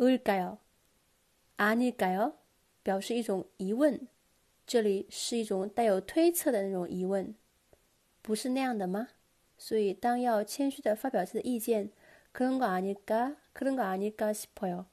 을까요아닐까요表示一种疑问，这里是一种带有推测的那种疑问，不是那样的吗？所以当要谦虚的发表自己的意见，그런거아닐까그런거아닐까싶어 요。